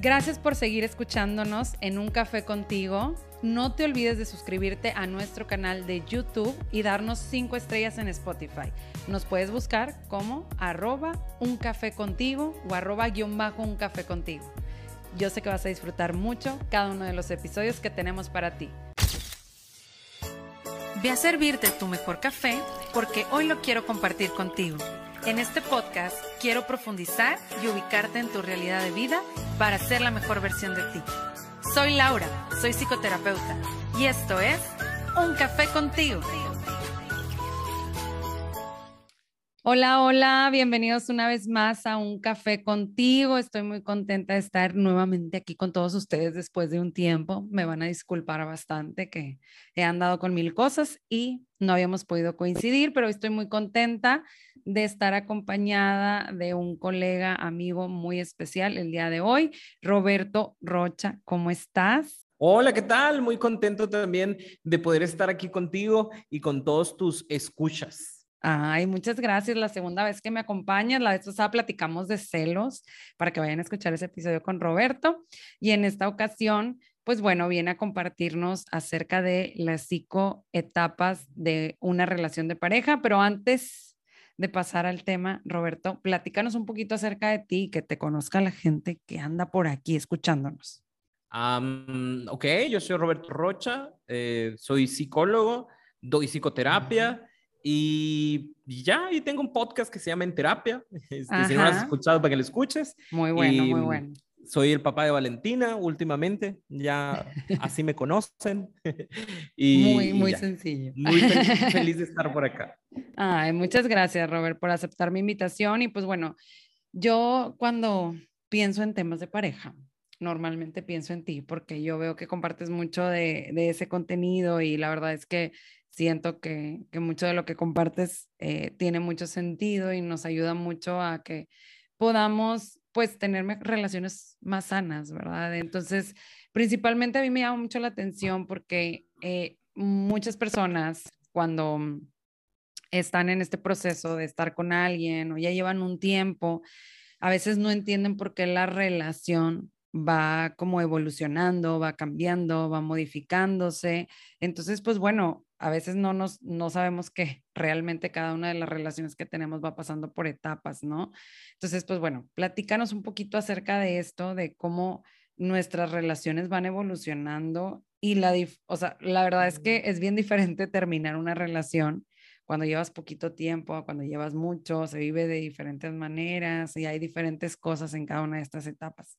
Gracias por seguir escuchándonos en Un Café contigo. No te olvides de suscribirte a nuestro canal de YouTube y darnos 5 estrellas en Spotify. Nos puedes buscar como arroba un café contigo o arroba guion bajo un café contigo. Yo sé que vas a disfrutar mucho cada uno de los episodios que tenemos para ti. Ve a servirte tu mejor café porque hoy lo quiero compartir contigo. En este podcast quiero profundizar y ubicarte en tu realidad de vida para ser la mejor versión de ti. Soy Laura, soy psicoterapeuta y esto es Un Café contigo. Hola, hola, bienvenidos una vez más a Un Café contigo. Estoy muy contenta de estar nuevamente aquí con todos ustedes después de un tiempo. Me van a disculpar bastante que he andado con mil cosas y no habíamos podido coincidir, pero estoy muy contenta de estar acompañada de un colega, amigo muy especial el día de hoy, Roberto Rocha. ¿Cómo estás? Hola, ¿qué tal? Muy contento también de poder estar aquí contigo y con todos tus escuchas. Ay, muchas gracias. La segunda vez que me acompañas, la vez pasada platicamos de celos para que vayan a escuchar ese episodio con Roberto. Y en esta ocasión, pues bueno, viene a compartirnos acerca de las cinco etapas de una relación de pareja. Pero antes de pasar al tema, Roberto, platícanos un poquito acerca de ti, que te conozca la gente que anda por aquí escuchándonos. ok, yo soy Roberto Rocha, eh, soy psicólogo, doy psicoterapia. Y ya, y tengo un podcast que se llama En Terapia. Este, si no lo has escuchado, para que lo escuches. Muy bueno, muy bueno. Soy el papá de Valentina últimamente, ya así me conocen. y, muy, muy sencillo. Muy feliz, de estar por acá. Ay, muchas gracias, Robert, por aceptar mi invitación. Y pues bueno, yo cuando pienso en temas de pareja, normalmente pienso en ti porque yo veo que compartes mucho de, de ese contenido y la verdad es que siento que, mucho de lo que compartes eh, tiene mucho sentido y nos ayuda mucho a que podamos pues tener relaciones más sanas, ¿verdad? Entonces, principalmente a mí me llama mucho la atención porque eh, muchas personas cuando están en este proceso de estar con alguien o ya llevan un tiempo, a veces no entienden por qué la relación va como evolucionando, va cambiando, va modificándose. Entonces, pues bueno, a veces no nos no sabemos que realmente cada una de las relaciones que tenemos va pasando por etapas, ¿no? Entonces, pues bueno, platícanos un poquito acerca de esto, de cómo nuestras relaciones van evolucionando y la, o sea, la verdad es que es bien diferente terminar una relación cuando llevas poquito tiempo, cuando llevas mucho, se vive de diferentes maneras y hay diferentes cosas en cada una de estas etapas.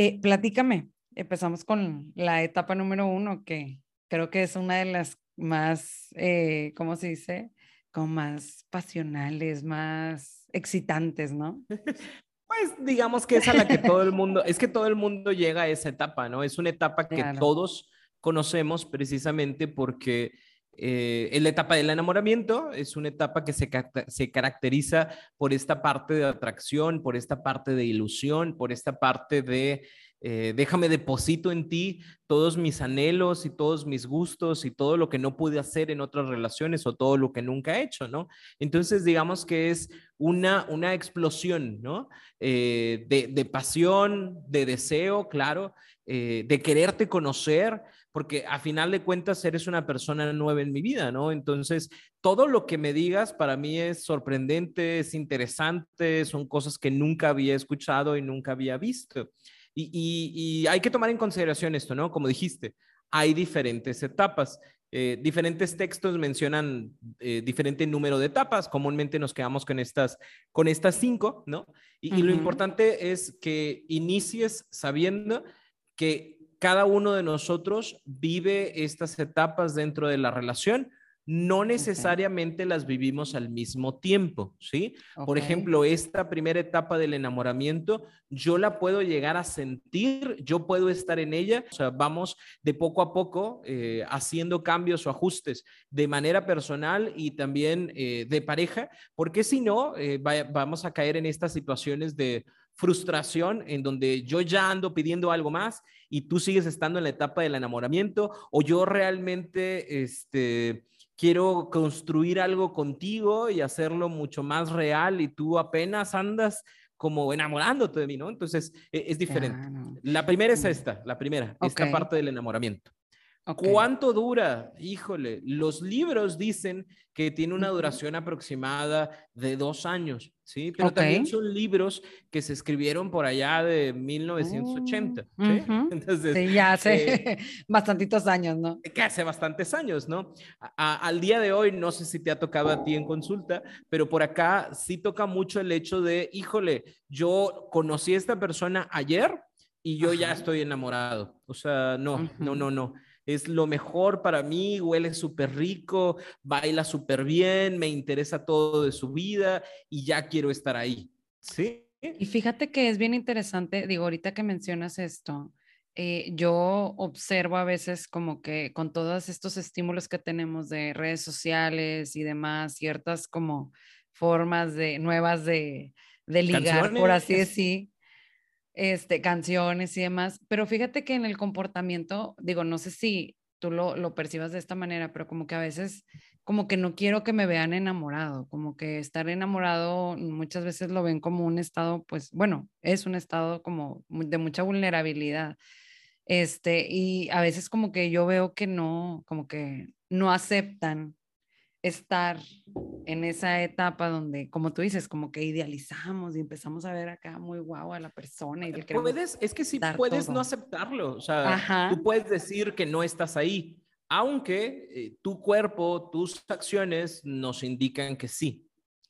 Eh, platícame, empezamos con la etapa número uno, que creo que es una de las más, eh, ¿cómo se dice? Como más pasionales, más excitantes, ¿no? Pues digamos que es a la que todo el mundo, es que todo el mundo llega a esa etapa, ¿no? Es una etapa que todos conocemos precisamente porque eh, la etapa del enamoramiento, es una etapa que se, se, caracteriza por esta parte de atracción, por esta parte de ilusión, por esta parte de eh, déjame deposito en ti todos mis anhelos y todos mis gustos y todo lo que no pude hacer en otras relaciones o todo lo que nunca he hecho, ¿no? Entonces, digamos que es una, una explosión, ¿no? Eh, de, pasión, de deseo, claro, eh, de quererte conocer, porque a final de cuentas eres una persona nueva en mi vida, ¿no? Entonces, todo lo que me digas para mí es sorprendente, es interesante, son cosas que nunca había escuchado y nunca había visto. Y, hay que tomar en consideración esto, ¿no? Como dijiste, hay diferentes etapas. Eh, diferentes textos mencionan eh, diferente número de etapas. Comúnmente nos quedamos con estas, con estas cinco, ¿no? Y, y lo importante es que inicies sabiendo que cada uno de nosotros vive estas etapas dentro de la relación. No necesariamente las vivimos al mismo tiempo, ¿sí? Por ejemplo, esta primera etapa del enamoramiento, yo la puedo llegar a sentir, yo puedo estar en ella, o sea, vamos de poco a poco eh, haciendo cambios o ajustes de manera personal y también eh, de pareja, porque si no, eh, vamos a caer en estas situaciones de frustración en donde yo ya ando pidiendo algo más y tú sigues estando en la etapa del enamoramiento o yo realmente, este quiero construir algo contigo y hacerlo mucho más real y tú apenas andas como enamorándote de mí, ¿no? Entonces e, es diferente. La primera es esta, la primera, esta parte del enamoramiento. ¿Cuánto dura? Híjole, los libros dicen que tiene una duración aproximada de dos años, ¿sí? Pero también son libros que se escribieron por allá de 1980, ¿sí? Entonces, sí, ya hace eh, bastantitos años, ¿no? Que hace bastantes años, ¿no? al día de hoy, no sé si te ha tocado a ti en consulta, pero por acá sí toca mucho el hecho de, híjole, yo conocí a esta persona ayer y yo ya estoy enamorado. O sea, no, no, no, no es lo mejor para mí, huele súper rico, baila súper bien, me interesa todo de su vida y ya quiero estar ahí. ¿Sí? Y fíjate que es bien interesante, digo, ahorita que mencionas esto, eh, yo observo a veces como que con todos estos estímulos que tenemos de redes sociales y demás, ciertas como formas de nuevas de, de ligar, por así decir, este, canciones y demás, pero fíjate que en el comportamiento, digo, no sé si tú lo, lo percibas de esta manera, pero como que a veces, como que no quiero que me vean enamorado, como que estar enamorado muchas veces lo ven como un estado, pues bueno, es un estado como de mucha vulnerabilidad. Este, y a veces como que yo veo que no, como que no aceptan estar en esa etapa donde, como tú dices, como que idealizamos y empezamos a ver acá muy guau a la persona. Y le puedes, es que sí puedes no aceptarlo, o sea, tú puedes decir que no estás ahí, aunque eh, tu cuerpo, tus acciones nos indican que sí.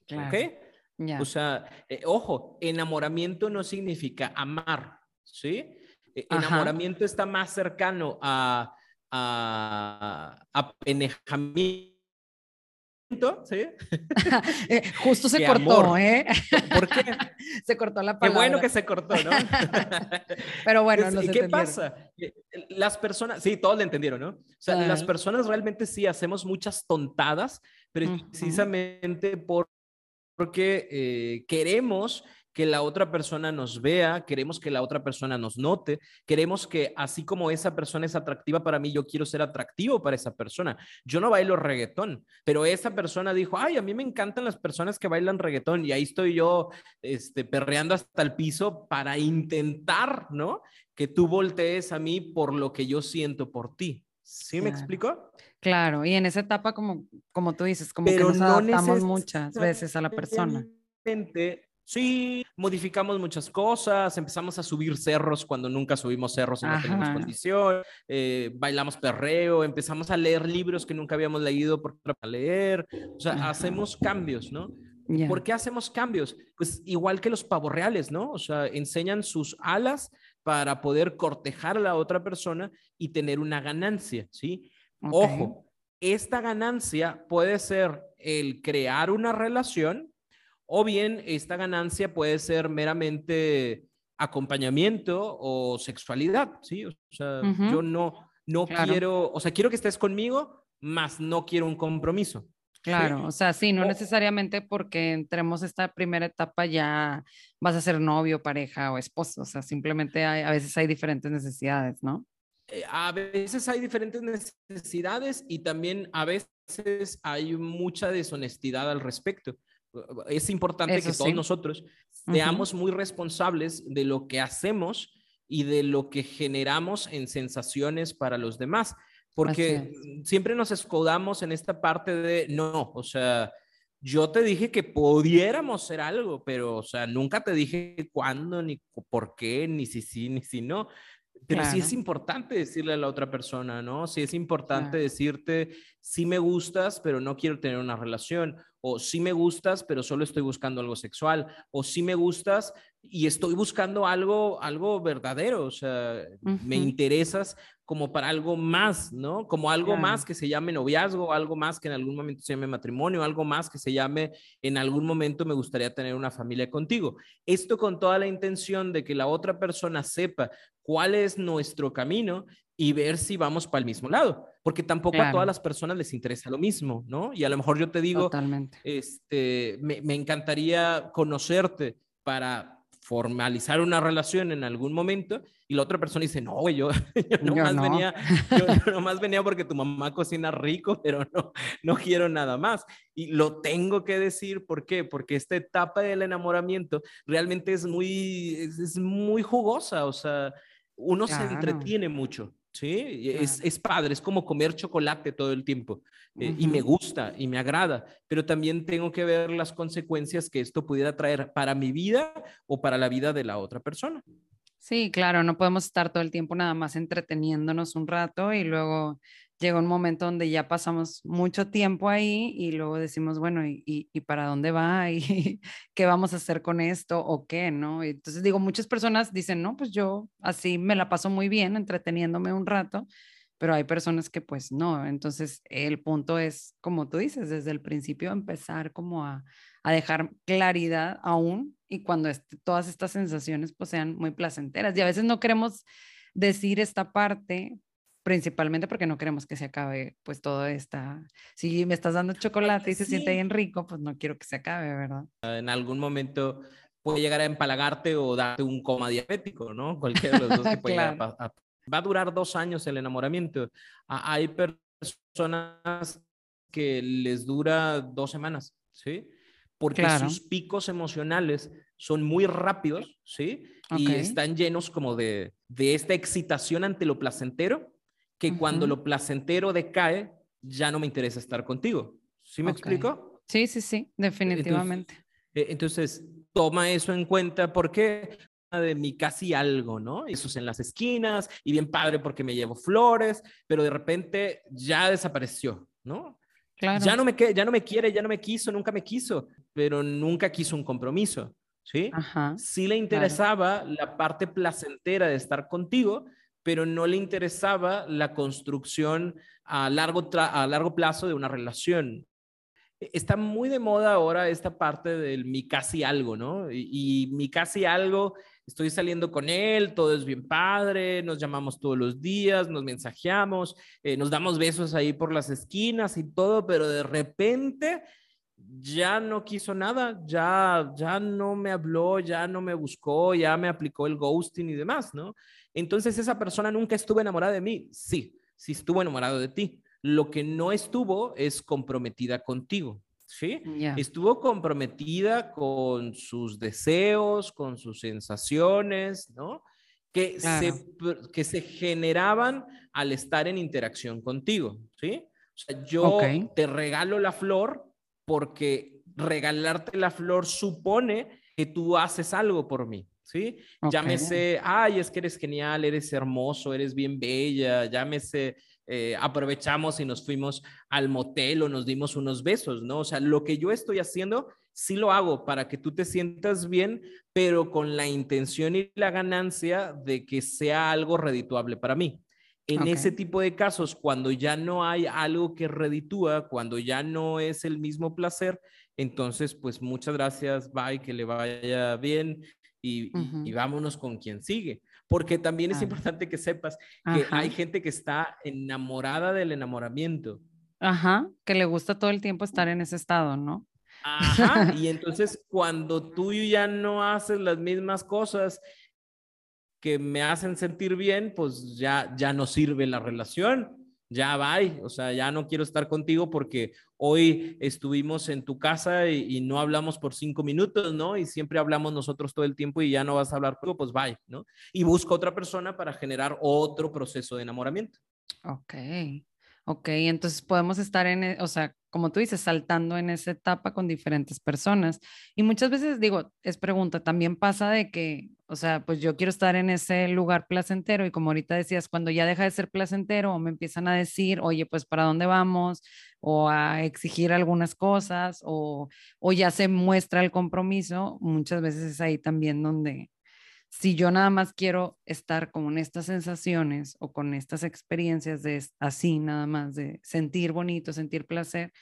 Claro. ¿Ok? O sea, eh, ojo, enamoramiento no significa amar, ¿sí? E, enamoramiento está más cercano a, a, a ¿sí? Eh, justo se cortó, ¿eh? ¿Por qué? se cortó la palabra. Qué bueno que se cortó, ¿no? Pero bueno, no ¿Qué pasa? Eh, las personas, sí, todos le entendieron, ¿no? O sea, las personas realmente sí hacemos muchas tontadas, precisamente porque eh, queremos que la otra persona nos vea, queremos que la otra persona nos note, queremos que así como esa persona es atractiva para mí, yo quiero ser atractivo para esa persona. Yo no bailo reggaetón, pero esa persona dijo, ay, a mí me encantan las personas que bailan reggaetón y ahí estoy yo este, perreando hasta el piso para intentar, ¿no? Que tú voltees a mí por lo que yo siento por ti. ¿Sí me explico? Claro, y en esa etapa, como, como tú dices, como que nos no adaptamos muchas veces a la persona. Sí, modificamos muchas cosas, empezamos a subir cerros cuando nunca subimos cerros y no teníamos condición, eh, bailamos perreo, empezamos a leer libros que nunca habíamos leído por para leer, o sea, hacemos cambios, ¿no? ¿Por qué hacemos cambios? Pues igual que los pavos reales, ¿no? O sea, enseñan sus alas para poder cortejar a la otra persona y tener una ganancia, ¿sí? Ojo, esta ganancia puede ser el crear una relación o bien esta ganancia puede ser meramente acompañamiento o sexualidad, ¿sí? O sea, yo no, no quiero, o sea, quiero que estés conmigo, más no quiero un compromiso. Claro, o sea, sí, no necesariamente porque entremos esta primera etapa ya vas a ser novio, pareja o esposo, o sea, simplemente a veces hay diferentes necesidades, ¿no? Eh, a veces hay diferentes necesidades y también a veces hay mucha deshonestidad al respecto es importante que todos nosotros seamos muy responsables de lo que hacemos y de lo que generamos en sensaciones para los demás, porque siempre nos escudamos en esta parte de, no, o sea, yo te dije que pudiéramos hacer algo, pero, o sea, nunca te dije cuándo, ni por qué, ni si sí, ni si no. Pero sí es importante decirle a la otra persona, ¿no? Sí es importante decirte, sí me gustas, pero no quiero tener una relación o sí me gustas, pero solo estoy buscando algo sexual, o sí me gustas y estoy buscando algo, algo verdadero, o sea, me interesas como para algo más, ¿no? Como algo más que se llame noviazgo, algo más que en algún momento se llame matrimonio, algo más que se llame en algún momento me gustaría tener una familia contigo. Esto con toda la intención de que la otra persona sepa cuál es nuestro camino y ver si vamos para el mismo lado, porque tampoco a todas las personas les interesa lo mismo, ¿no? Y a lo mejor yo te digo, Totalmente. este, me, me encantaría conocerte para formalizar una relación en algún momento y la otra persona dice, no, yo, yo, nomás Venía, yo nomás venía porque tu mamá cocina rico, pero no, no quiero nada más. Y lo tengo que decir, ¿por qué? Porque esta etapa del enamoramiento realmente es muy, es, muy jugosa, o sea, uno se entretiene mucho. Sí, es, es, padre, es como comer chocolate todo el tiempo eh, y me gusta y me agrada, pero también tengo que ver las consecuencias que esto pudiera traer para mi vida o para la vida de la otra persona. Sí, claro, no podemos estar todo el tiempo nada más entreteniéndonos un rato y luego llega un momento donde ya pasamos mucho tiempo ahí y luego decimos, bueno, ¿y, y, para dónde va? ¿Y qué vamos a hacer con esto? ¿O qué? ¿No? entonces digo, muchas personas dicen, no, pues yo así me la paso muy bien entreteniéndome un rato, pero hay personas que pues no. Entonces el punto es, como tú dices, desde el principio empezar como a, a dejar claridad aún y cuando todas estas sensaciones pues sean muy placenteras. Y a veces no queremos decir esta parte principalmente porque no queremos que se acabe pues todo esta, si me estás dando chocolate y se siente bien rico, pues no quiero que se acabe, ¿verdad? En algún momento puede llegar a empalagarte o darte un coma diabético, ¿no? Cualquiera de los dos que puede a, Va a durar dos años el enamoramiento. Hay personas que les dura dos semanas, ¿sí? Porque sus picos emocionales son muy rápidos, ¿sí? Y están llenos como de, de esta excitación ante lo placentero que cuando lo placentero decae, ya no me interesa estar contigo. ¿Sí me explico? Sí, sí, sí, definitivamente. Eh, entonces, toma eso en cuenta porque de mi casi algo, ¿no? Eso es en las esquinas y bien padre porque me llevo flores, pero de repente ya desapareció, ¿no? Claro. Ya no me ya no me quiere, ya no me quiso, nunca me quiso, pero nunca quiso un compromiso, ¿sí? Ajá, sí le interesaba la parte placentera de estar contigo, pero no le interesaba la construcción a largo, a largo plazo de una relación. E, está muy de moda ahora esta parte del mi casi algo, ¿no? Y, mi casi algo, estoy saliendo con él, todo es bien padre, nos llamamos todos los días, nos mensajeamos, eh, nos damos besos ahí por las esquinas y todo, pero de repente ya no quiso nada, ya, ya no me habló, ya no me buscó, ya me aplicó el ghosting y demás, ¿no? Entonces esa persona nunca estuvo enamorada de mí. Sí, sí estuvo enamorado de ti. Lo que no estuvo es comprometida contigo. ¿Sí? Estuvo comprometida con sus deseos, con sus sensaciones, ¿no? Que, se, que se generaban al estar en interacción contigo, ¿sí? O sea, yo te regalo la flor porque regalarte la flor supone que tú haces algo por mí. ¿Sí? Llámese, ay, es que eres genial, eres hermoso, eres bien bella, llámese, eh, aprovechamos y nos fuimos al motel o nos dimos unos besos, ¿no? O sea, lo que yo estoy haciendo, sí lo hago para que tú te sientas bien, pero con la intención y la ganancia de que sea algo redituable para mí. En ese tipo de casos, cuando ya no hay algo que reditúa, cuando ya no es el mismo placer, entonces, pues muchas gracias, bye, que le vaya bien, y, vámonos con quien sigue. Porque también es importante que sepas que hay gente que está enamorada del enamoramiento. Ajá, que le gusta todo el tiempo estar en ese estado, ¿no? Ajá, y entonces cuando tú ya no haces las mismas cosas que me hacen sentir bien, pues ya, ya no sirve la relación ya va, o sea, ya no quiero estar contigo porque hoy estuvimos en tu casa y, no hablamos por cinco minutos, ¿no? Y siempre hablamos nosotros todo el tiempo y ya no vas a hablar pues bye, ¿no? Y busca otra persona para generar otro proceso de enamoramiento. Ok, ok, entonces podemos estar en, e, o sea, como tú dices, saltando en esa etapa con diferentes personas. Y muchas veces digo, es pregunta, también pasa de que o sea, pues yo quiero estar en ese lugar placentero y como ahorita decías, cuando ya deja de ser placentero o me empiezan a decir, oye, pues para dónde vamos o a exigir algunas cosas o, o ya se muestra el compromiso, muchas veces es ahí también donde si yo nada más quiero estar con estas sensaciones o con estas experiencias de así nada más, de sentir bonito, sentir placer,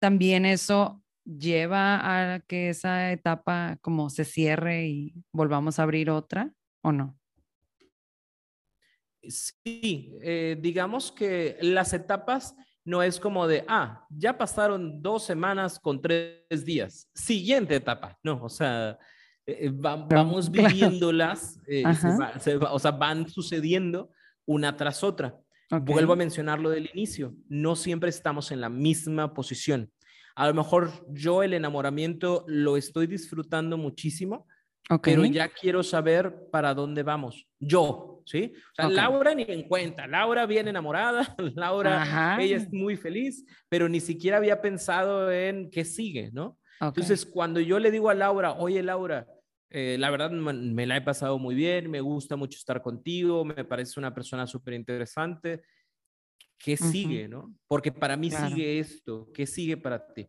también eso lleva a que esa etapa como se cierre y volvamos a abrir otra o no? Sí, eh, digamos que las etapas no es como de, ah, ya pasaron dos semanas con tres días, siguiente etapa, no, o sea, eh, vamos viviéndolas, o sea, van sucediendo una tras otra. Vuelvo a mencionar lo del inicio, no siempre estamos en la misma posición. A lo mejor yo el enamoramiento lo estoy disfrutando muchísimo, pero ya quiero saber para dónde vamos. Yo, ¿sí? O sea, Laura ni en cuenta. Laura bien enamorada, Laura, ella es muy feliz, pero ni siquiera había pensado en qué sigue, ¿no? Entonces, cuando yo le digo a Laura, oye, Laura, eh, la verdad me, la he pasado muy bien, me gusta mucho estar contigo, me parece una persona súper interesante. ¿Qué sigue, no? Porque para mí sigue esto, ¿qué sigue para ti?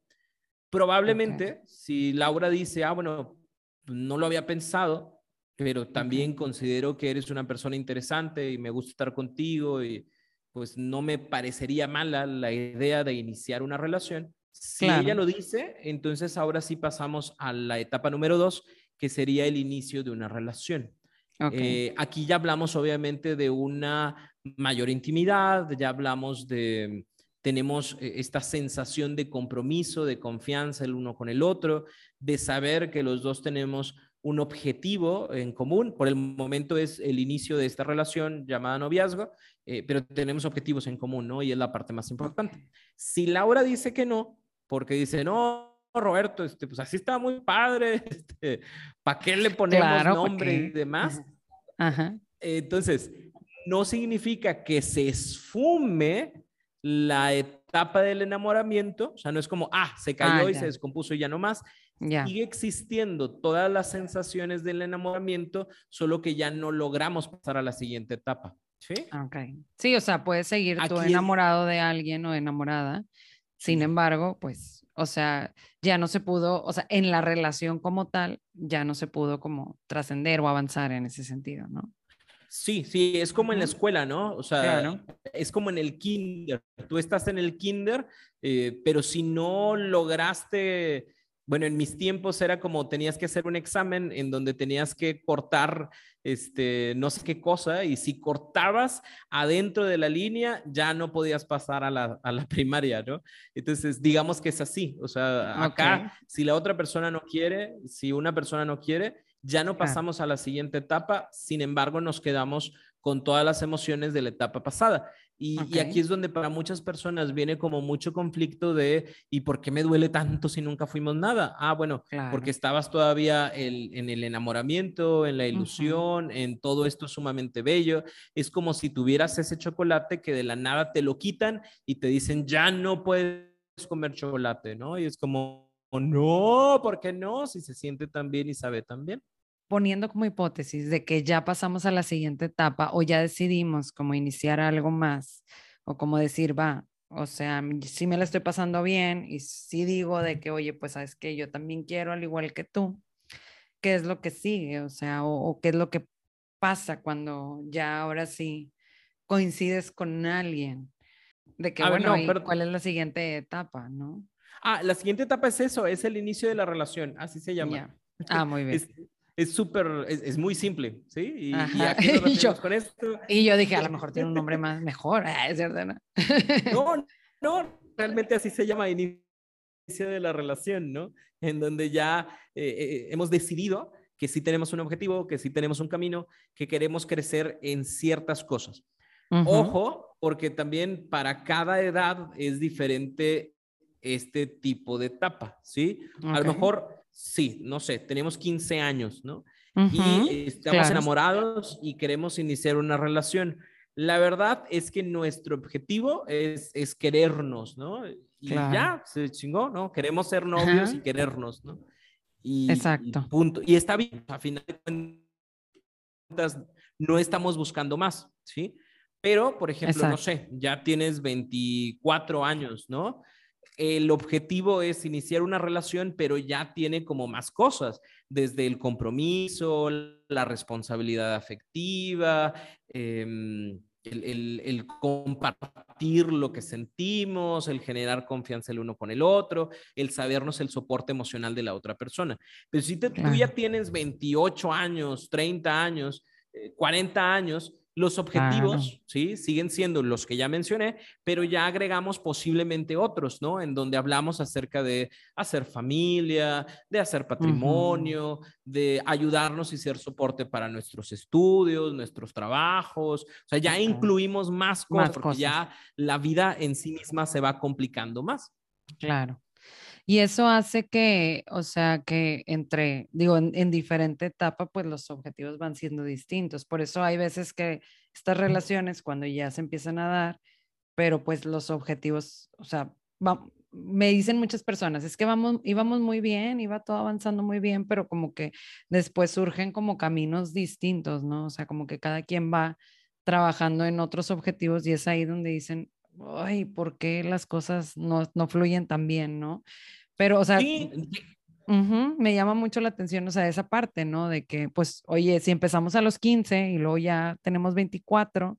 Probablemente, si Laura dice, ah, bueno, no lo había pensado, pero también considero que eres una persona interesante y me gusta estar contigo y pues no me parecería mala la idea de iniciar una relación. Si ella lo dice, entonces ahora sí pasamos a la etapa número dos, que sería el inicio de una relación. Eh, aquí ya hablamos obviamente de una mayor intimidad, ya hablamos de, tenemos eh, esta sensación de compromiso, de confianza el uno con el otro, de saber que los dos tenemos un objetivo en común. Por el momento es el inicio de esta relación llamada noviazgo, eh, pero tenemos objetivos en común, ¿no? Y es la parte más importante. Si Laura dice que no, porque dice, no, Roberto, este, pues así está muy padre, este, ¿para qué le ponemos nombre y demás? Entonces, no significa que se esfume la etapa del enamoramiento, o sea, no es como, ah, se cayó ah, y se descompuso y ya no más. Sigue existiendo todas las sensaciones del enamoramiento, solo que ya no logramos pasar a la siguiente etapa. Sí, okay. sí o sea, puedes seguir tú enamorado de alguien o enamorada, sin embargo, pues o sea, ya no se pudo, o sea, en la relación como tal, ya no se pudo como trascender o avanzar en ese sentido, ¿no? Sí, sí, es como en la escuela, ¿no? O sea, es como en el kinder. Tú estás en el kinder, eh, pero si no lograste bueno, en mis tiempos era como tenías que hacer un examen en donde tenías que cortar este, no sé qué cosa, y si cortabas adentro de la línea, ya no podías pasar a la, a la primaria, ¿no? Entonces, digamos que es así, o sea, acá, si la otra persona no quiere, si una persona no quiere, ya no pasamos a la siguiente etapa, sin embargo, nos quedamos con todas las emociones de la etapa pasada. Y, aquí es donde para muchas personas viene como mucho conflicto de, ¿y por qué me duele tanto si nunca fuimos nada? Ah, bueno, porque estabas todavía en el enamoramiento, en la ilusión, en todo esto sumamente bello. Es como si tuvieras ese chocolate que de la nada te lo quitan y te dicen, ya no puedes comer chocolate, ¿no? Y es como, no, ¿por qué no? Si se siente tan bien y sabe tan bien poniendo como hipótesis de que ya pasamos a la siguiente etapa o ya decidimos como iniciar algo más o como decir, va, o sea, si me la estoy pasando bien y si digo de que, oye, pues sabes que yo también quiero al igual que tú, ¿qué es lo que sigue? O sea, o, qué es lo que pasa cuando ya ahora sí coincides con alguien. De que, bueno, ¿cuál es la siguiente etapa, no? Ah, la siguiente etapa es eso, es el inicio de la relación, así se llama. Ah, muy bien es súper, es, muy simple, ¿sí? Y, y yo, con esto. Y yo dije, a lo mejor tiene un nombre más mejor, ah, es verdad, ¿no? no, realmente así se llama inicio de la relación, ¿no? En donde ya eh, eh, hemos decidido que sí tenemos un objetivo, que sí tenemos un camino, que queremos crecer en ciertas cosas. Ojo, porque también para cada edad es diferente este tipo de etapa, ¿sí? A lo mejor sí, no sé, tenemos 15 años, ¿no? y estamos enamorados y queremos iniciar una relación. La verdad es que nuestro objetivo es, es querernos, ¿no? Y ya, se chingó, ¿no? Queremos ser novios y querernos, ¿no? Y, Exacto. Y punto. Y está bien, a final de cuentas, no estamos buscando más, ¿sí? Pero, por ejemplo, no sé, ya tienes 24 años, ¿no? El objetivo es iniciar una relación, pero ya tiene como más cosas, desde el compromiso, la responsabilidad afectiva, em, el, compartir lo que sentimos, el generar confianza el uno con el otro, el sabernos el soporte emocional de la otra persona. Pero si tú ya tienes 28 años, 30 años, 40 eh, años, Los objetivos, ¿sí? Siguen siendo los que ya mencioné, pero ya agregamos posiblemente otros, ¿no? En donde hablamos acerca de hacer familia, de hacer patrimonio, de ayudarnos y ser soporte para nuestros estudios, nuestros trabajos. O sea, ya incluimos más cosas, porque ya la vida en sí misma se va complicando más. Claro. Y eso hace que, o sea, que entre, digo, en, diferente etapa, pues los objetivos van siendo distintos. Por eso hay veces que estas relaciones, cuando ya se empiezan a dar, pero pues los objetivos, o sea, me dicen muchas personas, es que vamos, íbamos muy bien, iba todo avanzando muy bien, pero como que después surgen como caminos distintos, ¿no? O sea, como que cada quien va trabajando en otros objetivos y es ahí donde dicen, ay, ¿por qué las cosas no, no fluyen tan bien, no? Pero, o sea, me llama mucho la atención, o sea, esa parte, ¿no? De que, pues, oye, si empezamos a los 15 y luego ya tenemos 24,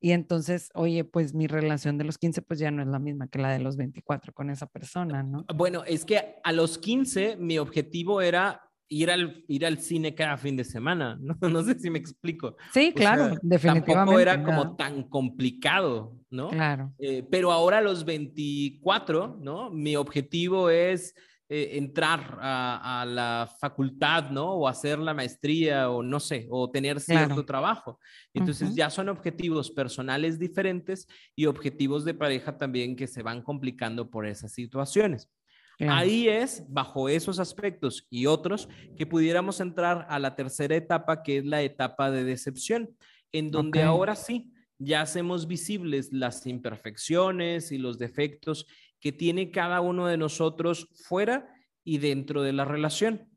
y entonces, oye, pues mi relación de los 15 pues ya no es la misma que la de los 24 con esa persona, ¿no? Bueno, es que a los 15 mi objetivo era ir al, ir al cine cada fin de semana. No, no sé si me explico. Sí, claro, definitivamente. Tampoco era como tan complicado, ¿no? Claro. Eh, pero ahora a los 24, ¿no? Mi objetivo es eh, entrar a, la facultad, ¿no? O hacer la maestría o no sé, o tener cierto trabajo. Entonces ya son objetivos personales diferentes y objetivos de pareja también que se van complicando por esas situaciones. Ahí es, bajo esos aspectos y otros, que pudiéramos entrar a la tercera etapa, que es la etapa de decepción, en donde ahora sí, ya hacemos visibles las imperfecciones y los defectos que tiene cada uno de nosotros fuera y dentro de la relación.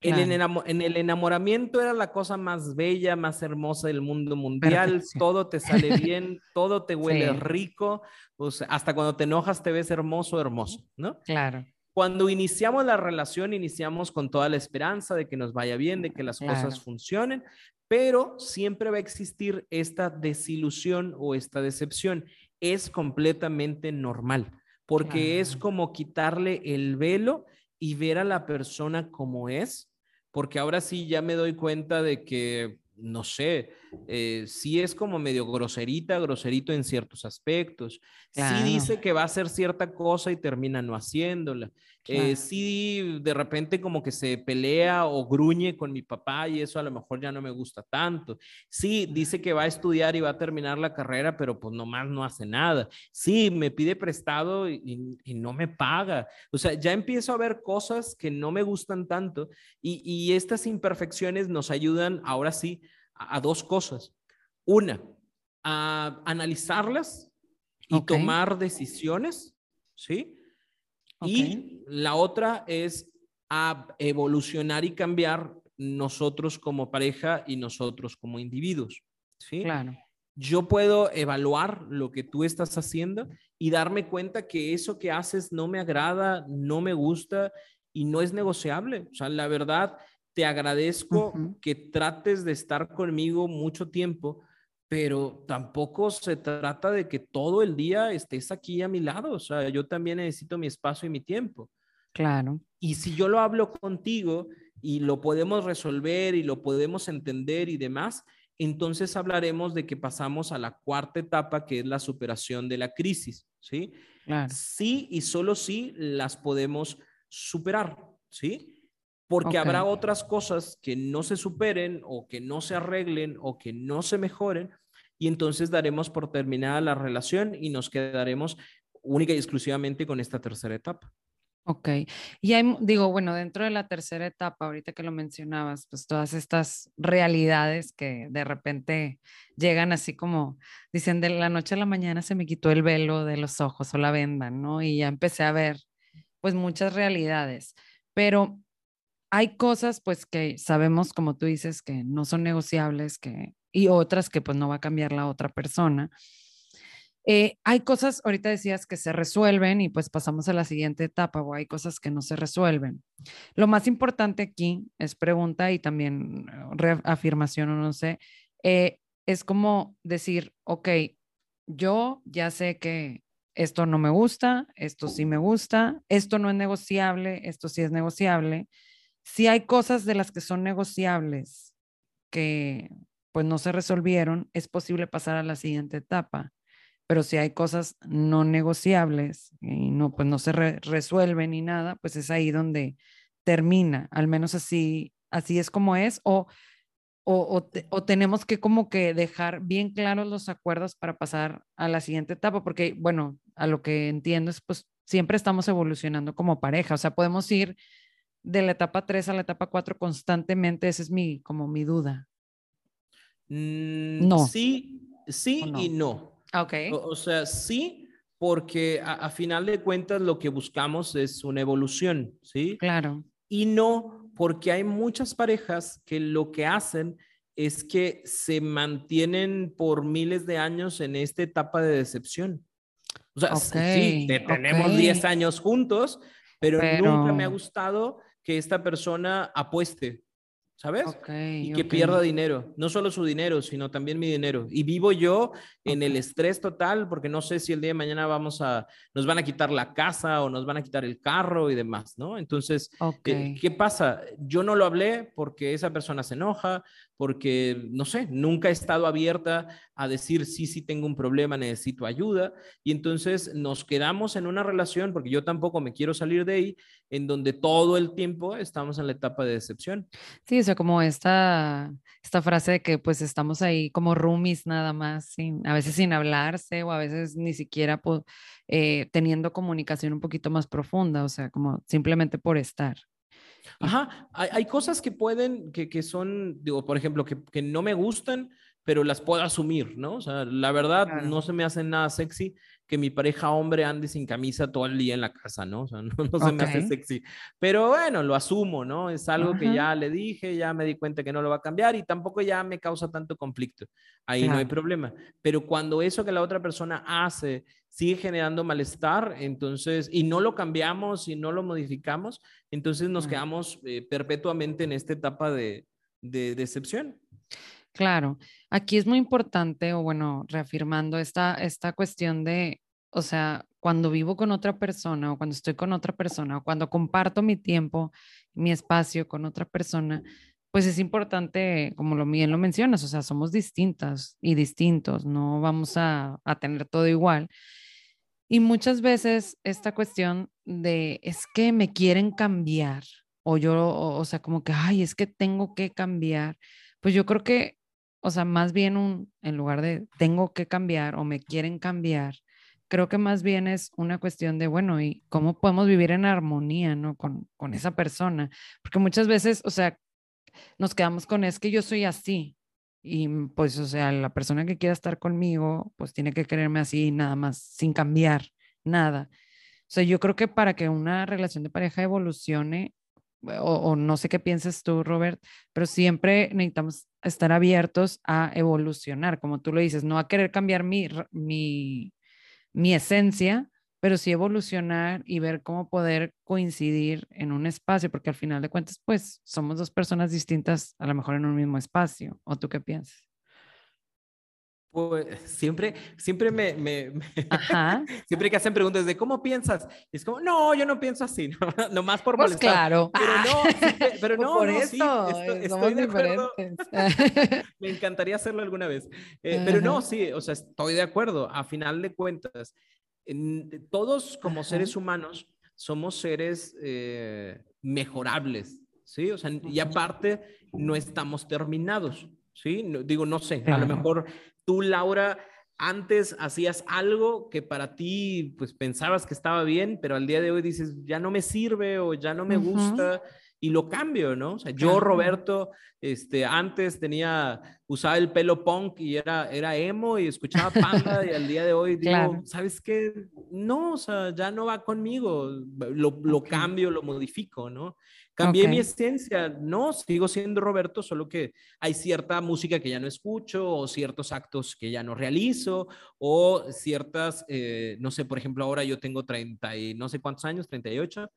En, el enamoramiento era la cosa más bella, más hermosa del mundo mundial. Todo te sale bien, todo te huele rico. hasta cuando te enojas te ves hermoso, hermoso, ¿no? Claro. Cuando iniciamos la relación, iniciamos con toda la esperanza de que nos vaya bien, de que las cosas funcionen, pero siempre va a existir esta desilusión o esta decepción. Es completamente normal, porque es como quitarle el velo y ver a la persona como es, porque ahora sí ya me doy cuenta de que no sé, eh, sí es como medio groserita, groserito en ciertos aspectos. Sí dice que va a hacer cierta cosa y termina no haciéndola. Eh, sí, de repente como que se pelea o gruñe con mi papá y eso a lo mejor ya no me gusta tanto. Sí, dice que va a estudiar y va a terminar la carrera, pero pues nomás no hace nada. Sí, me pide prestado y, no me paga. O sea, ya empiezo a ver cosas que no me gustan tanto y, y estas imperfecciones nos ayudan ahora sí a, dos cosas. Una, a analizarlas y tomar decisiones, ¿sí? Y la otra es a evolucionar y cambiar nosotros como pareja y nosotros como individuos. ¿sí? Claro. Yo puedo evaluar lo que tú estás haciendo y darme cuenta que eso que haces no me agrada, no me gusta y no es negociable. O sea, la verdad, te agradezco que trates de estar conmigo mucho tiempo, pero tampoco se trata de que todo el día estés aquí a mi lado, o sea, yo también necesito mi espacio y mi tiempo. Claro. Y si yo lo hablo contigo y lo podemos resolver y lo podemos entender y demás, entonces hablaremos de que pasamos a la cuarta etapa, que es la superación de la crisis, ¿sí? Sí y solo sí las podemos superar, ¿sí? Porque habrá otras cosas que no se superen o que no se arreglen o que no se mejoren y entonces daremos por terminada la relación y nos quedaremos única y exclusivamente con esta tercera etapa. Ok, y hay, digo, bueno, dentro de la tercera etapa, ahorita que lo mencionabas, pues todas estas realidades que de repente llegan así como, dicen, de la noche a la mañana se me quitó el velo de los ojos o la venda, ¿no? Y ya empecé a ver, pues muchas realidades, pero hay cosas, pues que sabemos, como tú dices, que no son negociables, que y otras que pues no va a cambiar la otra persona. Eh, hay cosas, ahorita decías que se resuelven y pues pasamos a la siguiente etapa o hay cosas que no se resuelven. Lo más importante aquí es pregunta y también eh, reafirmación o no sé, eh, es como decir, ok, yo ya sé que esto no me gusta, esto sí me gusta, esto no es negociable, esto sí es negociable. Si hay cosas de las que son negociables que pues no se resolvieron, es posible pasar a la siguiente etapa. Pero si hay cosas no negociables y no, pues no se resuelven ni nada, pues es ahí donde termina, al menos así, así es como es, o, o, o, tenemos que como que dejar bien claros los acuerdos para pasar a la siguiente etapa, porque bueno, a lo que entiendo es pues siempre estamos evolucionando como pareja, o sea, podemos ir de la etapa 3 a la etapa 4 constantemente, esa es mi, como mi duda. Mm, no. Sí, sí y no. Ok. O, sea, sí, porque a, final de cuentas lo que buscamos es una evolución, ¿sí? Claro. Y no, porque hay muchas parejas que lo que hacen es que se mantienen por miles de años en esta etapa de decepción. O sea, sí, tenemos 10 años juntos, pero, nunca me ha gustado que esta persona apueste, ¿sabes? y que pierda dinero, no solo su dinero, sino también mi dinero. Y vivo yo en el estrés total porque no sé si el día de mañana vamos a, nos van a quitar la casa o nos van a quitar el carro y demás, ¿no? Entonces, ¿qué, ¿qué pasa? Yo no lo hablé porque esa persona se enoja, porque, no sé, nunca he estado abierta a decir, sí, sí, tengo un problema, necesito ayuda. Y entonces nos quedamos en una relación, porque yo tampoco me quiero salir de ahí, en donde todo el tiempo estamos en la etapa de decepción. Sí, o sea, como esta, esta frase de que pues estamos ahí como roomies nada más, sin, a veces sin hablarse o a veces ni siquiera pues, eh, teniendo comunicación un poquito más profunda, o sea, como simplemente por estar. Ajá, hay, cosas que pueden, que, que, son, digo, por ejemplo, que, que, no me gustan, pero las puedo asumir, ¿no? O sea, la verdad no se me hace nada sexy que mi pareja hombre ande sin camisa todo el día en la casa, ¿no? O sea, no, se me hace sexy. Pero bueno, lo asumo, ¿no? Es algo que ya le dije, ya me di cuenta que no lo va a cambiar y tampoco ya me causa tanto conflicto. Ahí no hay problema. Pero cuando eso que la otra persona hace sigue generando malestar, entonces, y no lo cambiamos y no lo modificamos, entonces nos quedamos eh, perpetuamente en esta etapa de, de decepción. Claro, aquí es muy importante, o bueno, reafirmando esta, esta cuestión de, o sea, cuando vivo con otra persona o cuando estoy con otra persona o cuando comparto mi tiempo, mi espacio con otra persona, pues es importante, como lo bien lo mencionas, o sea, somos distintas y distintos, no vamos a, a tener todo igual. Y muchas veces esta cuestión de es que me quieren cambiar o yo, o, sea, como que, ay, es que tengo que cambiar, pues yo creo que, o sea, más bien un, en lugar de tengo que cambiar o me quieren cambiar, creo que más bien es una cuestión de, bueno, ¿y cómo podemos vivir en armonía, ¿no? Con, con esa persona. Porque muchas veces, o sea, nos quedamos con es que yo soy así, y mm, pues, o sea, la persona que quiera estar conmigo, pues tiene que quererme así, nada más, sin cambiar nada. O sea, yo creo que para que una relación de pareja evolucione, o, no sé qué piensas tú, Robert, pero siempre necesitamos estar abiertos a evolucionar, como tú lo dices, no a querer cambiar mi, mi, mi esencia, pero sí evolucionar y ver cómo poder coincidir en un espacio, porque al final de cuentas, pues somos dos personas distintas, a lo mejor en un mismo espacio. ¿O tú qué piensas? Pues siempre, siempre me, me, siempre que hacen preguntas de cómo piensas, es como, no, yo no pienso así, no, más por pues molestar. claro. Pero no, pero no, por no, eso, estoy, de acuerdo. me encantaría hacerlo alguna vez. Eh, pero no, sí, o sea, estoy de acuerdo. A final de cuentas, todos como seres humanos somos seres eh, mejorables, ¿sí? O sea, y aparte no estamos terminados, ¿sí? digo, no sé, a lo mejor tú, Laura, antes hacías algo que para ti, pues pensabas que estaba bien, pero al día de hoy dices, ya no me sirve o ya no me gusta y lo cambio, ¿no? O sea, yo, Roberto, este, antes tenía, usaba el pelo punk y era, era emo y escuchaba Panda y al día de hoy digo, ¿sabes qué? No, o sea, ya no va conmigo, lo, lo cambio, lo modifico, ¿no? Cambié mi esencia, no, sigo siendo Roberto, solo que hay cierta música que ya no escucho o ciertos actos que ya no realizo o ciertas, eh, no sé, por ejemplo, ahora yo tengo 30 y no sé cuántos años, 38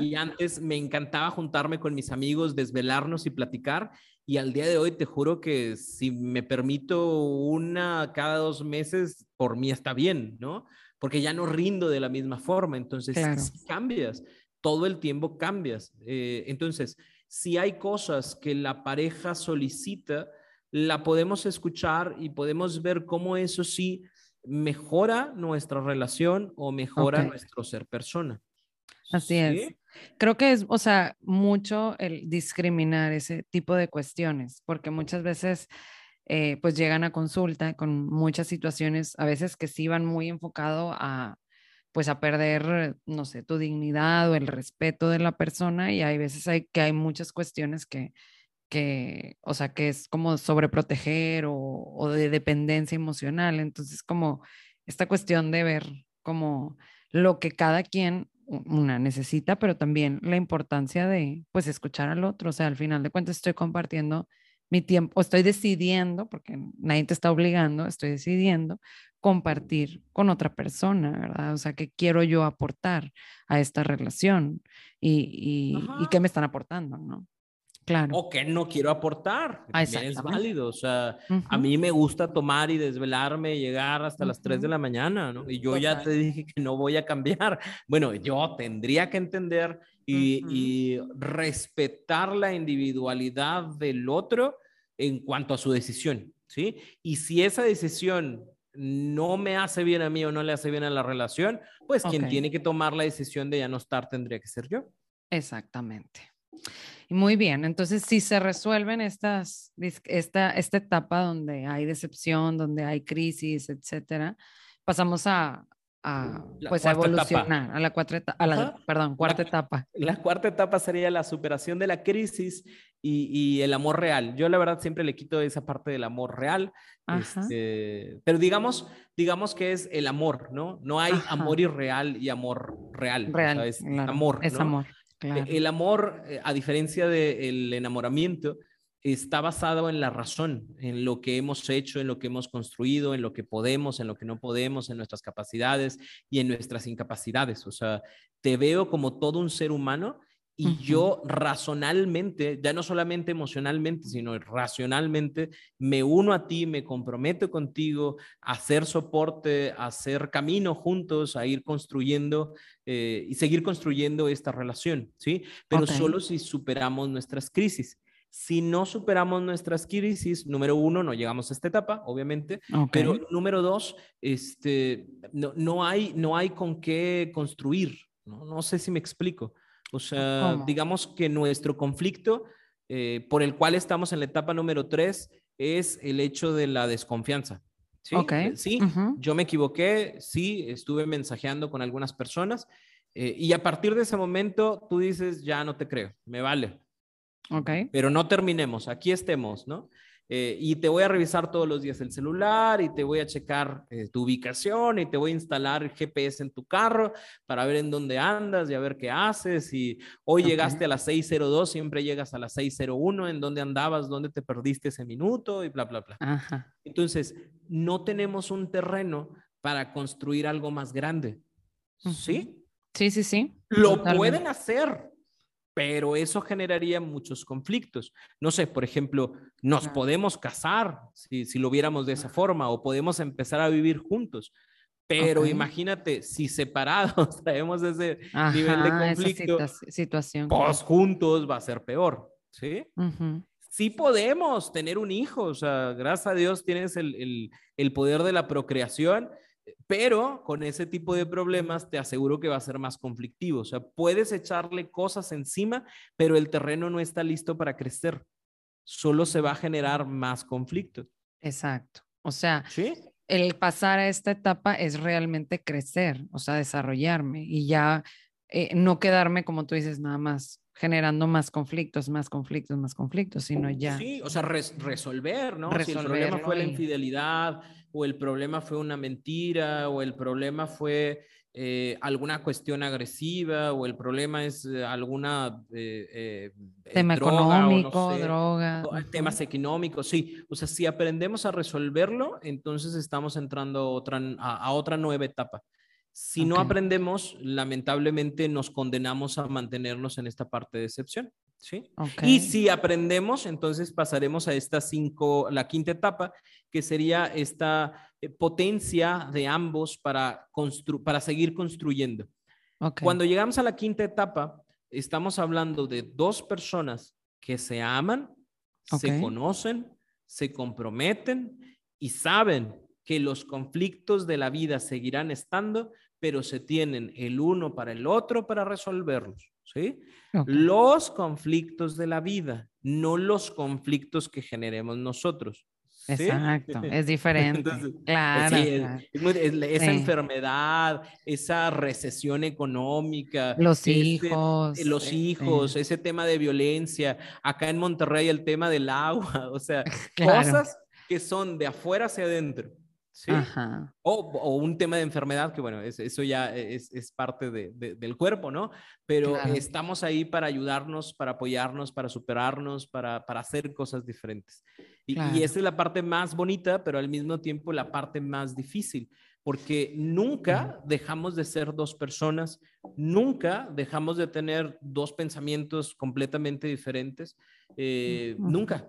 y, antes me encantaba juntarme con mis amigos, desvelarnos y platicar. Y al día de hoy te juro que si me permito una cada dos meses, por mí está bien, ¿no? Porque ya no rindo de la misma forma. Entonces, cambias, todo el tiempo cambias. Eh, entonces, si hay cosas que la pareja solicita, la podemos escuchar y podemos ver cómo eso sí mejora nuestra relación o mejora nuestro ser persona. Así es. Creo que es, o sea, mucho el discriminar ese tipo de cuestiones, porque muchas veces eh, pues llegan a consulta con muchas situaciones, a veces que sí van muy enfocado a pues a perder, no sé, tu dignidad o el respeto de la persona y hay veces hay, que hay muchas cuestiones que, que, o sea, que es como sobreproteger o, o de dependencia emocional. Entonces, como esta cuestión de ver como lo que cada quien una necesita, pero también la importancia de pues escuchar al otro. O sea, al final de cuentas estoy compartiendo mi tiempo, estoy decidiendo, porque nadie te está obligando, estoy decidiendo compartir con otra persona, ¿verdad? O sea, ¿qué quiero yo aportar a esta relación y, y, y qué me están aportando, ¿no? Claro. O que no quiero aportar. Ah, es válido. O sea, a mí me gusta tomar y desvelarme, llegar hasta las 3 de la mañana, ¿no? Y yo ya te dije que no voy a cambiar. Bueno, yo tendría que entender y, y respetar la individualidad del otro en cuanto a su decisión, ¿sí? Y si esa decisión no me hace bien a mí o no le hace bien a la relación, pues quien tiene que tomar la decisión de ya no estar tendría que ser yo. Exactamente. Muy bien, entonces si se resuelven estas, esta, esta etapa donde hay decepción, donde hay crisis, etcétera, pasamos a, a pues a evolucionar a la, cuarta etapa, a la perdón, cuarta etapa. La cuarta etapa sería la superación de la crisis y, y, el amor real. Yo la verdad siempre le quito esa parte del amor real, este, pero digamos, digamos que es el amor, ¿no? No hay amor irreal y amor real. Real, es amor. Es amor. E, el amor, eh, a diferencia del enamoramiento, está basado en la razón, en lo que hemos hecho, en lo que hemos construido, en lo que podemos, en lo que no podemos, en nuestras capacidades y en nuestras incapacidades. O sea, te veo como todo un ser humano y yo razonalmente, ya no solamente emocionalmente, sino racionalmente, me uno a ti, me comprometo contigo a hacer soporte, a hacer camino juntos, a ir construyendo eh, y seguir construyendo esta relación, ¿sí? Pero solo si superamos nuestras crisis. Si no superamos nuestras crisis, número uno, no llegamos a esta etapa, obviamente, pero número dos, este, no, no, hay, no hay con qué construir, ¿no? no sé si me explico. O sea, digamos que nuestro conflicto eh, por el cual estamos en la etapa número tres es el hecho de la desconfianza. Sí, okay. Eh, sí yo me equivoqué, sí, estuve mensajeando con algunas personas eh, y a partir de ese momento tú dices, ya no te creo, me vale. Ok. Pero no terminemos, aquí estemos, ¿no? Eh, y te voy a revisar todos los días el celular y te voy a checar eh, tu ubicación y te voy a instalar el GPS en tu carro para ver en dónde andas y a ver qué haces. Y hoy llegaste a las 602, siempre llegas a las 601, en dónde andabas, dónde te perdiste ese minuto y bla, bla, bla. Entonces, no tenemos un terreno para construir algo más grande. ¿Sí? Sí, sí, sí. Lo pueden hacer, pero eso generaría muchos conflictos. No sé, por ejemplo, nos podemos casar si, si, lo viéramos de esa forma o podemos empezar a vivir juntos. Pero imagínate, si separados traemos ese nivel de conflicto, situación. Pues juntos va a ser peor, ¿sí? Sí podemos tener un hijo, o sea, gracias a Dios tienes el, el, el poder de la procreación, pero con ese tipo de problemas te aseguro que va a ser más conflictivo. O sea, puedes echarle cosas encima, pero el terreno no está listo para crecer. Solo se va a generar más conflicto. Exacto. O sea, el pasar a esta etapa es realmente crecer, o sea, desarrollarme y ya eh, no quedarme, como tú dices, nada más generando más conflictos, más conflictos, más conflictos, sino ya. Sí, o sea, resolver, ¿no? si el problema fue la infidelidad, o el problema fue una mentira, o el problema fue eh, alguna cuestión agresiva, o el problema es eh, alguna... Eh, Tema económico, droga. Temas económicos, sí. O sea, si aprendemos a resolverlo, entonces estamos entrando otra, a otra nueva etapa. Si no aprendemos, lamentablemente nos condenamos a mantenernos en esta parte de excepción. ¿Sí? Y si aprendemos, entonces pasaremos a esta cinco, la quinta etapa, que sería esta eh, potencia de ambos para, para seguir construyendo. Cuando llegamos a la quinta etapa, estamos hablando de dos personas que se aman, se conocen, se comprometen y saben que los conflictos de la vida seguirán estando, pero se tienen el uno para el otro para resolverlos. ¿Sí? Los conflictos de la vida, no los conflictos que generemos nosotros. Exacto, es diferente. claro, esa enfermedad, esa recesión económica, los hijos, los hijos, ese tema de violencia, acá en Monterrey el tema del agua, o sea, cosas que son de afuera hacia adentro. ¿Sí? O, un tema de enfermedad, que bueno, eso ya es, parte del cuerpo, ¿no? Pero estamos ahí para ayudarnos, para apoyarnos, para superarnos, para, hacer cosas diferentes. Y, esa es la parte más bonita, pero al mismo tiempo la parte más difícil, porque nunca dejamos de ser dos personas, nunca dejamos de tener dos pensamientos completamente diferentes, eh, nunca.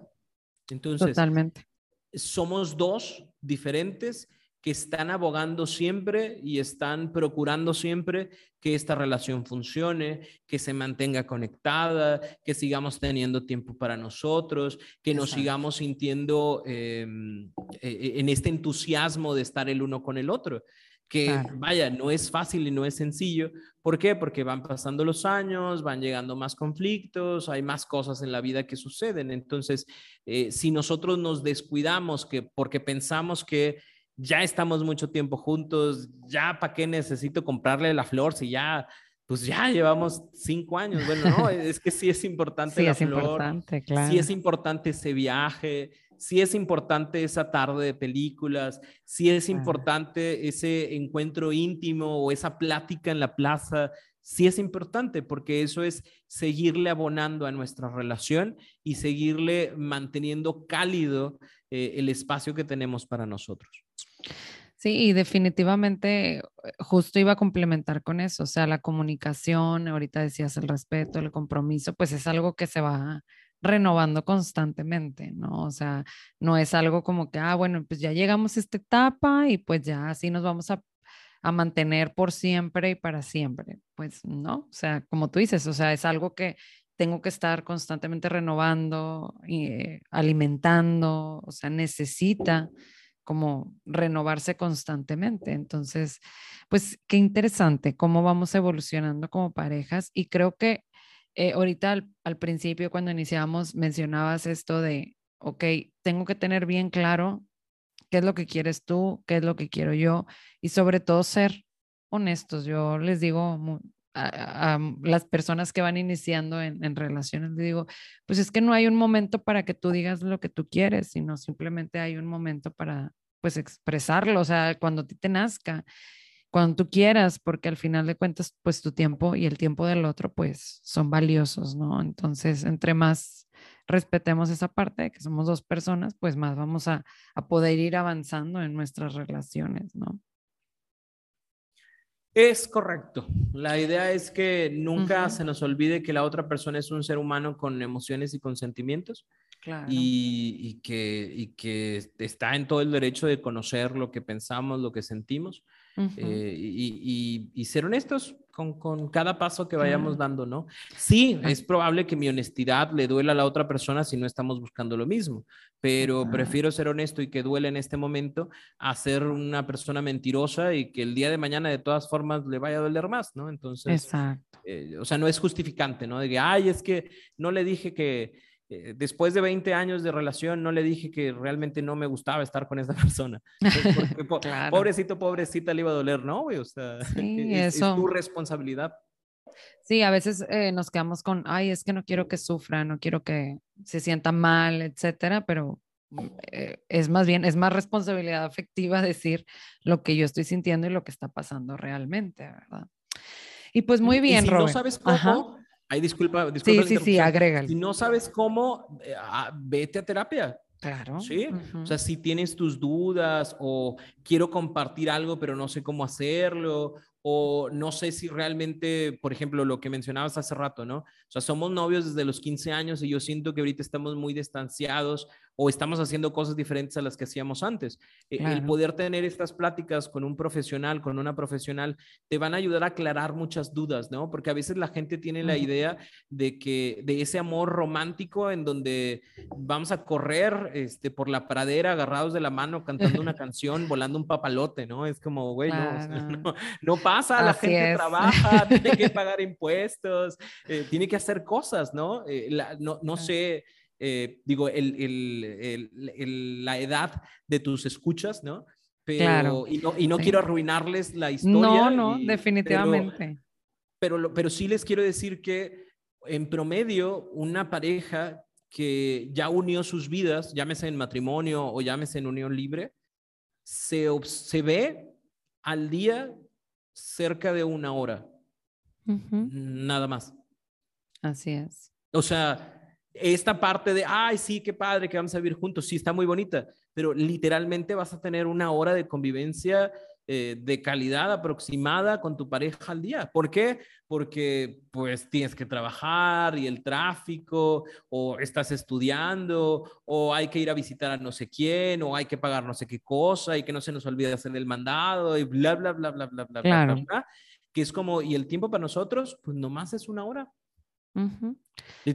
Entonces, Totalmente somos dos diferentes que están abogando siempre y están procurando siempre que esta relación funcione, que se mantenga conectada, que sigamos teniendo tiempo para nosotros, que nos sigamos sintiendo em, e, e, en este entusiasmo de estar el uno con el otro que vaya, no es fácil y no es sencillo. ¿Por qué? Porque van pasando los años, van llegando más conflictos, hay más cosas en la vida que suceden. Entonces, eh, si nosotros nos descuidamos que porque pensamos que ya estamos mucho tiempo juntos, ya para qué necesito comprarle la flor si ya pues ya llevamos cinco años. Bueno, no, es que sí es importante la flor, importante, claro. sí es importante ese viaje, sí es importante esa tarde de películas, sí es importante ese encuentro íntimo o esa plática en la plaza, sí es importante porque eso es seguirle abonando a nuestra relación y seguirle manteniendo cálido eh, el espacio que tenemos para nosotros. Sí, y definitivamente justo iba a complementar con eso, o sea, la comunicación, ahorita decías el respeto, el compromiso, pues es algo que se va renovando constantemente, ¿no? O sea, no es algo como que, ah, bueno, pues ya llegamos a esta etapa y pues ya así nos vamos a, mantener por siempre y para siempre. Pues no, o sea, como tú dices, o sea, es algo que tengo que estar constantemente renovando y eh, alimentando, o sea, necesita como renovarse constantemente. Entonces, pues qué interesante cómo vamos evolucionando como parejas y creo que eh, ahorita al, principio, cuando iniciamos, mencionabas esto de, ok, tengo que tener bien claro qué es lo que quieres tú, qué es lo que quiero yo, y sobre todo ser honestos. Yo les digo a, las personas que van iniciando en, en, relaciones, digo, pues es que no hay un momento para que tú digas lo que tú quieres, sino simplemente hay un momento para, pues, expresarlo, o sea, cuando a ti te nazca cuando tú quieras, porque al final de cuentas, pues tu tiempo y el tiempo del otro, pues son valiosos, ¿no? Entonces, entre más respetemos esa parte de que somos dos personas, pues más vamos a, poder ir avanzando en nuestras relaciones, ¿no? Es correcto. La idea es que nunca se nos olvide que la otra persona es un ser humano con emociones y con sentimientos. Claro. Y, que, y que está en todo el derecho de conocer lo que pensamos, lo que sentimos. Eh, y, ser honestos con, cada paso que vayamos dando, ¿no? Sí, es probable que mi honestidad le duela a la otra persona si no estamos buscando lo mismo, pero prefiero ser honesto y que duele en este momento a ser una persona mentirosa y que el día de mañana de todas formas le vaya a doler más, ¿no? Entonces, eh, o sea, no es justificante, ¿no? De que, ay, es que no le dije que eh, después de 20 años de relación no le dije que realmente no me gustaba estar con esa persona. Pobrecito, pobrecita le iba a doler, ¿no? O sea, es, tu responsabilidad. Sí, a veces eh, nos quedamos con, ay, es que no quiero que sufra, no quiero que se sienta mal, etcétera, pero eh, es más bien, es más responsabilidad afectiva decir lo que yo estoy sintiendo y lo que está pasando realmente, ¿verdad? Y pues muy bien, y si no sabes cómo, Ay, disculpa, disculpa. Sí, sí, sí, agrega. Si no sabes cómo, eh, ah, vete a terapia. Claro. Sí. O sea, si tienes tus dudas o quiero compartir algo, pero no sé cómo hacerlo, o no sé si realmente, por ejemplo, lo que mencionabas hace rato, ¿no? O sea, somos novios desde los 15 años y yo siento que ahorita estamos muy distanciados o estamos haciendo cosas diferentes a las que hacíamos antes. E, el poder tener estas pláticas con un profesional, con una profesional, te van a ayudar a aclarar muchas dudas, ¿no? Porque a veces la gente tiene la idea de que de ese amor romántico en donde vamos a correr este, por la pradera agarrados de la mano cantando una canción, volando un papalote, ¿no? Es como, güey, no, no, pasa, la gente trabaja, tiene que pagar impuestos, eh, tiene que hacer cosas, ¿no? Eh, no, no sé eh, digo, el, el, la edad de tus escuchas, ¿no? Pero, y no, y no quiero arruinarles la historia. No, no, definitivamente. Pero, pero, sí les quiero decir que en promedio una pareja que ya unió sus vidas, llámese en matrimonio o llámese en unión libre, se, se ve al día cerca de una hora. Nada más. Así es. O sea, esta parte de, ay, sí, qué padre que vamos a vivir juntos, sí, está muy bonita, pero literalmente vas a tener una hora de convivencia eh, de calidad aproximada con tu pareja al día. ¿Por qué? Porque pues tienes que trabajar y el tráfico, o estás estudiando, o hay que ir a visitar a no sé quién, o hay que pagar no sé qué cosa y que no se nos olvide hacer el mandado y bla, bla, bla, bla, bla, bla, claro. bla, bla, bla, que es como, y el tiempo para nosotros, pues nomás es una hora.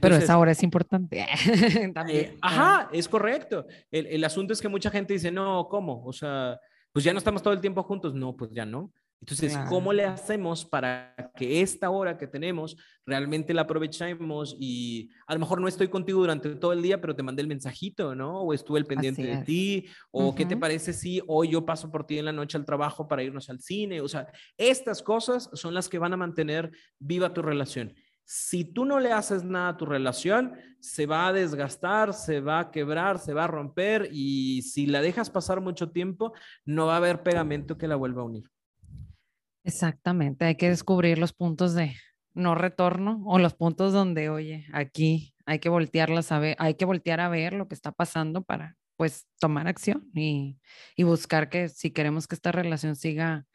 Pero esa hora es importante. Eh, ajá, es correcto. El, el, asunto es que mucha gente dice, no, ¿cómo? O sea, pues ya no estamos todo el tiempo juntos. No, pues ya no. Entonces, ¿cómo le hacemos para que esta hora que tenemos realmente la aprovechemos? Y a lo mejor no estoy contigo durante todo el día, pero te mandé el mensajito, ¿no? O estuve el pendiente de ti. O qué te parece si hoy yo paso por ti en la noche al trabajo para irnos al cine. O sea, estas cosas son las que van a mantener viva tu relación. Si tú no le haces nada a tu relación, se va a desgastar, se va a quebrar, se va a romper y si la dejas pasar mucho tiempo, no va a haber pegamento que la vuelva a unir. Exactamente, hay que descubrir los puntos de no retorno o los puntos donde, oye, aquí hay que voltearlas a ver, hay que voltear a ver lo que está pasando para pues tomar acción y, y buscar que si queremos que esta relación siga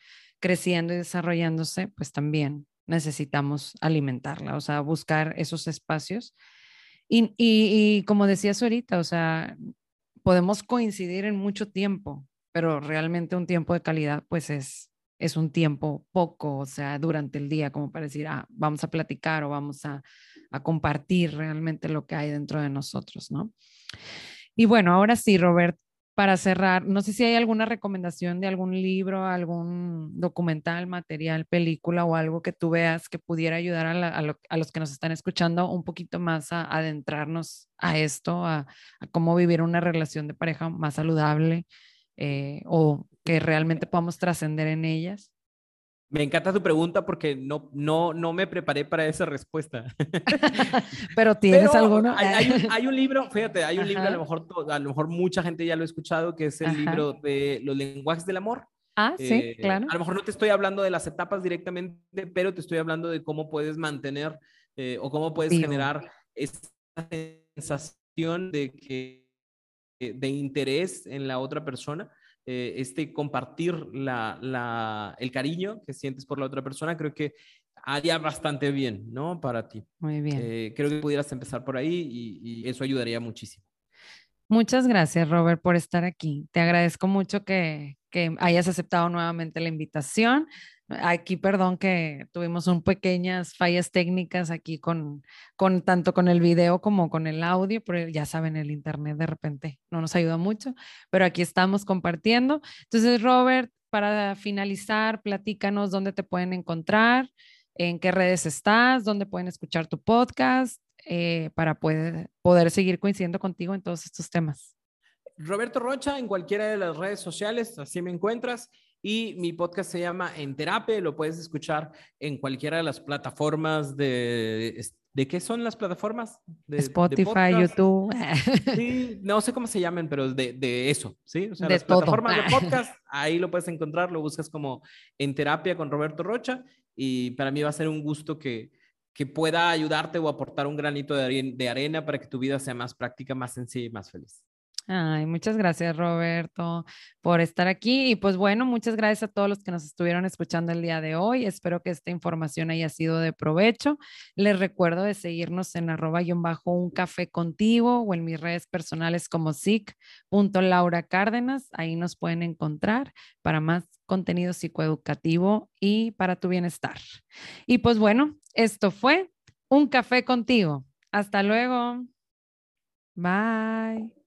creciendo y desarrollándose, pues también necesitamos alimentarla, o sea, buscar esos espacios. Y, y, como decías ahorita, o sea, podemos coincidir en mucho tiempo, pero realmente un tiempo de calidad, pues es, es un tiempo poco, o sea, durante el día, como para decir, ah, vamos a platicar o vamos a, a compartir realmente lo que hay dentro de nosotros, ¿no? Y bueno, ahora sí, Robert, para cerrar, no sé si hay alguna recomendación de algún libro, algún documental, material, película o algo que tú veas que pudiera ayudar a, los que nos están escuchando un poquito más a, adentrarnos a esto, a, cómo vivir una relación de pareja más saludable eh, o que realmente podamos trascender en ellas. Me encanta tu pregunta porque no, no, no me preparé para esa respuesta. Pero tienes alguno. Hay, un, libro, fíjate, hay un libro, a lo, mejor, a lo mejor mucha gente ya lo ha escuchado, que es el libro de los lenguajes del amor. Ah, sí, eh, claro. A lo mejor no te estoy hablando de las etapas directamente, pero te estoy hablando de cómo puedes mantener eh, o cómo puedes generar esa sensación de, que, de interés en la otra persona eh, este compartir la, el cariño que sientes por la otra persona, creo que haría bastante bien, ¿no? Para ti. Muy bien. Eh, creo que pudieras empezar por ahí y, eso ayudaría muchísimo. Muchas gracias, Robert, por estar aquí. Te agradezco mucho que, que hayas aceptado nuevamente la invitación. Aquí, perdón, que tuvimos un pequeñas fallas técnicas aquí con, con tanto con el video como con el audio, pero ya saben, el internet de repente no nos ayuda mucho, pero aquí estamos compartiendo. Entonces, Robert, para finalizar, platícanos dónde te pueden encontrar, en qué redes estás, dónde pueden escuchar tu podcast, eh, para poder, poder seguir coincidiendo contigo en todos estos temas. Roberto Rocha, en cualquiera de las redes sociales, así me encuentras. Y mi podcast se llama En Terapia, lo puedes escuchar en cualquiera de las plataformas de... ¿De qué son las plataformas? De, Spotify, YouTube. Sí, no sé cómo se llaman, pero de, de eso, ¿sí? O sea, las plataformas de podcast, ahí lo puedes encontrar, lo buscas como En Terapia con Roberto Rocha y para mí va a ser un gusto que, que pueda ayudarte o aportar un granito de arena para que tu vida sea más práctica, más sencilla y más feliz. Ay, muchas gracias Roberto por estar aquí y pues bueno, muchas gracias a todos los que nos estuvieron escuchando el día de hoy. Espero que esta información haya sido de provecho. Les recuerdo de seguirnos en arroba y bajo un café contigo o en mis redes personales como Laura Cárdenas. Ahí nos pueden encontrar para más contenido psicoeducativo y para tu bienestar. Y pues bueno, esto fue un café contigo. Hasta luego. Bye.